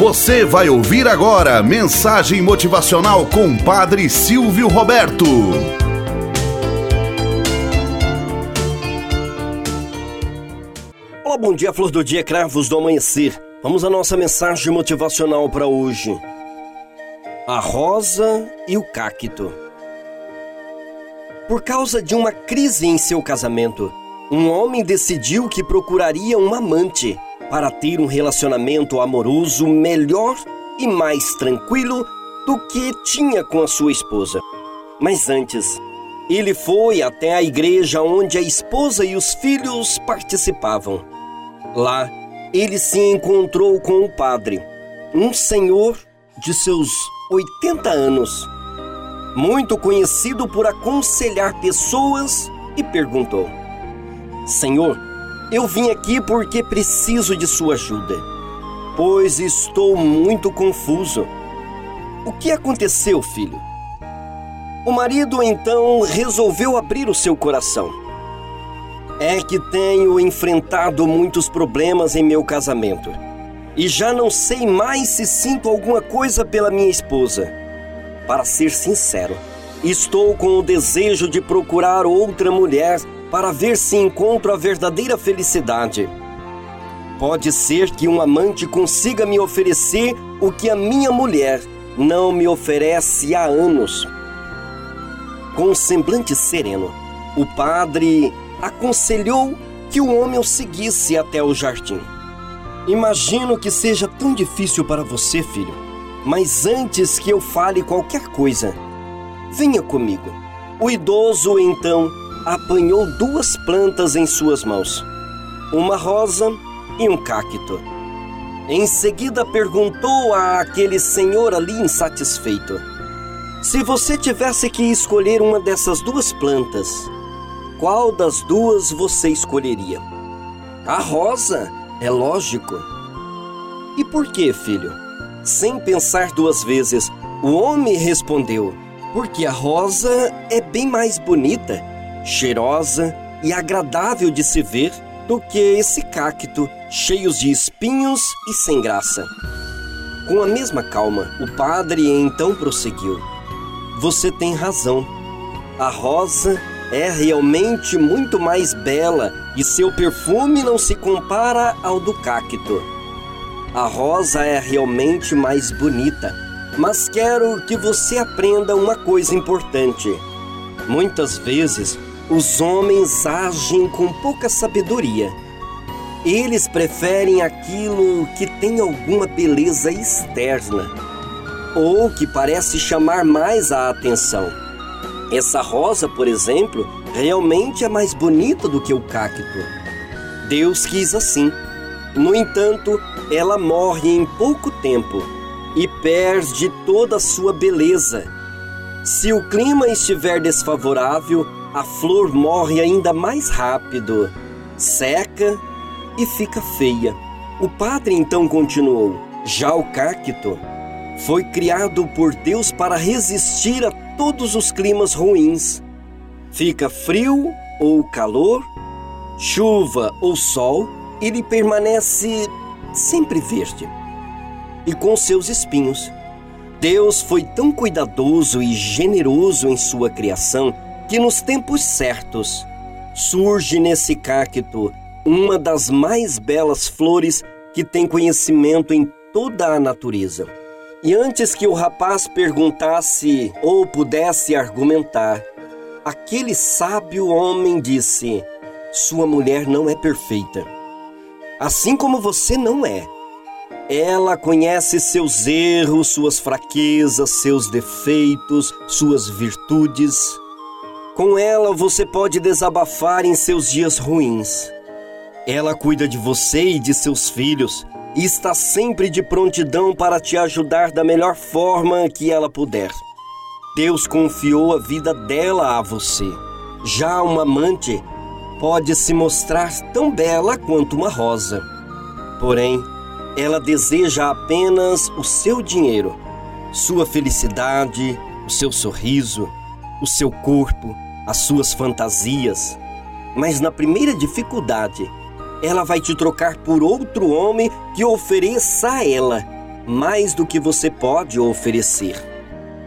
Você vai ouvir agora mensagem motivacional com Padre Silvio Roberto. Olá, bom dia, flor do dia, cravos do amanhecer. Vamos à nossa mensagem motivacional para hoje. A rosa e o cacto. Por causa de uma crise em seu casamento, um homem decidiu que procuraria um amante para ter um relacionamento amoroso melhor e mais tranquilo do que tinha com a sua esposa. Mas antes, ele foi até a igreja onde a esposa e os filhos participavam. Lá, ele se encontrou com o padre, um senhor de seus 80 anos, muito conhecido por aconselhar pessoas, e perguntou: Senhor, eu vim aqui porque preciso de sua ajuda, pois estou muito confuso. O que aconteceu, filho? O marido então resolveu abrir o seu coração. É que tenho enfrentado muitos problemas em meu casamento e já não sei mais se sinto alguma coisa pela minha esposa. Para ser sincero, estou com o desejo de procurar outra mulher para ver se encontro a verdadeira felicidade. Pode ser que um amante consiga me oferecer o que a minha mulher não me oferece há anos. Com um semblante sereno, o padre aconselhou que o homem o seguisse até o jardim. Imagino que seja tão difícil para você, filho, mas antes que eu fale qualquer coisa, venha comigo. O idoso então apanhou duas plantas em suas mãos, uma rosa e um cacto. Em seguida perguntou a aquele senhor ali insatisfeito: Se você tivesse que escolher uma dessas duas plantas, qual das duas você escolheria? A rosa, é lógico. E por que, filho? Sem pensar duas vezes, o homem respondeu: Porque a rosa é bem mais bonita cheirosa e agradável de se ver do que esse cacto, cheios de espinhos e sem graça. Com a mesma calma, o padre então prosseguiu: Você tem razão. A rosa é realmente muito mais bela e seu perfume não se compara ao do cacto. A rosa é realmente mais bonita, mas quero que você aprenda uma coisa importante. Muitas vezes os homens agem com pouca sabedoria. Eles preferem aquilo que tem alguma beleza externa ou que parece chamar mais a atenção. Essa rosa, por exemplo, realmente é mais bonita do que o cacto. Deus quis assim. No entanto, ela morre em pouco tempo e perde toda a sua beleza. Se o clima estiver desfavorável, a flor morre ainda mais rápido, seca e fica feia. O padre então continuou: Já o cacto foi criado por Deus para resistir a todos os climas ruins. Fica frio ou calor, chuva ou sol, ele permanece sempre verde e com seus espinhos. Deus foi tão cuidadoso e generoso em sua criação que nos tempos certos surge nesse cacto uma das mais belas flores que tem conhecimento em toda a natureza. E antes que o rapaz perguntasse ou pudesse argumentar, aquele sábio homem disse: Sua mulher não é perfeita, assim como você não é. Ela conhece seus erros, suas fraquezas, seus defeitos, suas virtudes. Com ela você pode desabafar em seus dias ruins. Ela cuida de você e de seus filhos e está sempre de prontidão para te ajudar da melhor forma que ela puder. Deus confiou a vida dela a você. Já uma amante pode se mostrar tão bela quanto uma rosa. Porém, ela deseja apenas o seu dinheiro, sua felicidade, o seu sorriso, o seu corpo as suas fantasias, mas na primeira dificuldade, ela vai te trocar por outro homem que ofereça a ela mais do que você pode oferecer.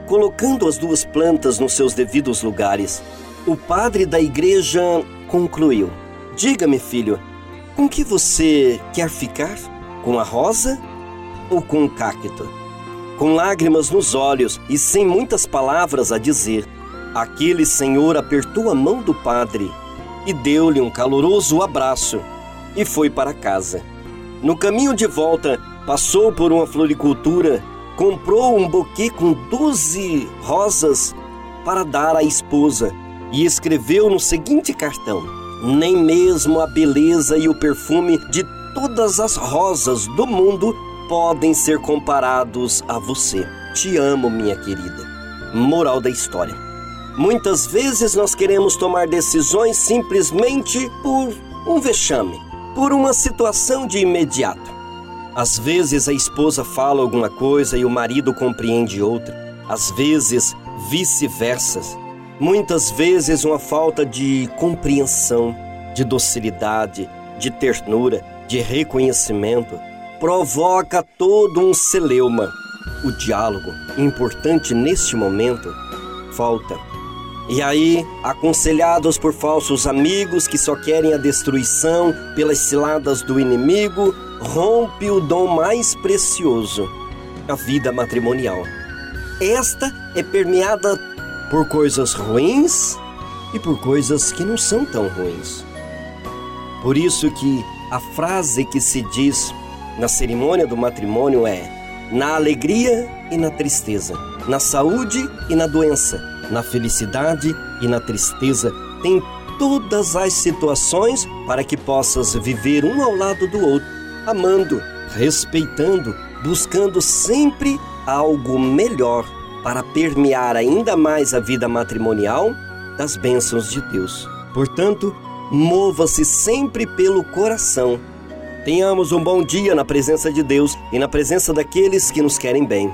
Colocando as duas plantas nos seus devidos lugares, o padre da igreja concluiu: Diga-me, filho, com que você quer ficar? Com a rosa ou com o cacto? Com lágrimas nos olhos e sem muitas palavras a dizer, aquele senhor apertou a mão do padre e deu-lhe um caloroso abraço e foi para casa. No caminho de volta, passou por uma floricultura, comprou um buquê com doze rosas para dar à esposa e escreveu no seguinte cartão: Nem mesmo a beleza e o perfume de todas as rosas do mundo podem ser comparados a você. Te amo, minha querida. Moral da história. Muitas vezes nós queremos tomar decisões simplesmente por um vexame, por uma situação de imediato. Às vezes a esposa fala alguma coisa e o marido compreende outra, às vezes vice-versa. Muitas vezes uma falta de compreensão, de docilidade, de ternura, de reconhecimento provoca todo um celeuma. O diálogo, importante neste momento, falta. E aí, aconselhados por falsos amigos que só querem a destruição pelas ciladas do inimigo, rompe o dom mais precioso, a vida matrimonial. Esta é permeada por coisas ruins e por coisas que não são tão ruins. Por isso que a frase que se diz na cerimônia do matrimônio é: na alegria e na tristeza, na saúde e na doença, na felicidade e na tristeza, tem todas as situações para que possas viver um ao lado do outro, amando, respeitando, buscando sempre algo melhor para permear ainda mais a vida matrimonial das bênçãos de Deus. Portanto, mova-se sempre pelo coração. Tenhamos um bom dia na presença de Deus e na presença daqueles que nos querem bem.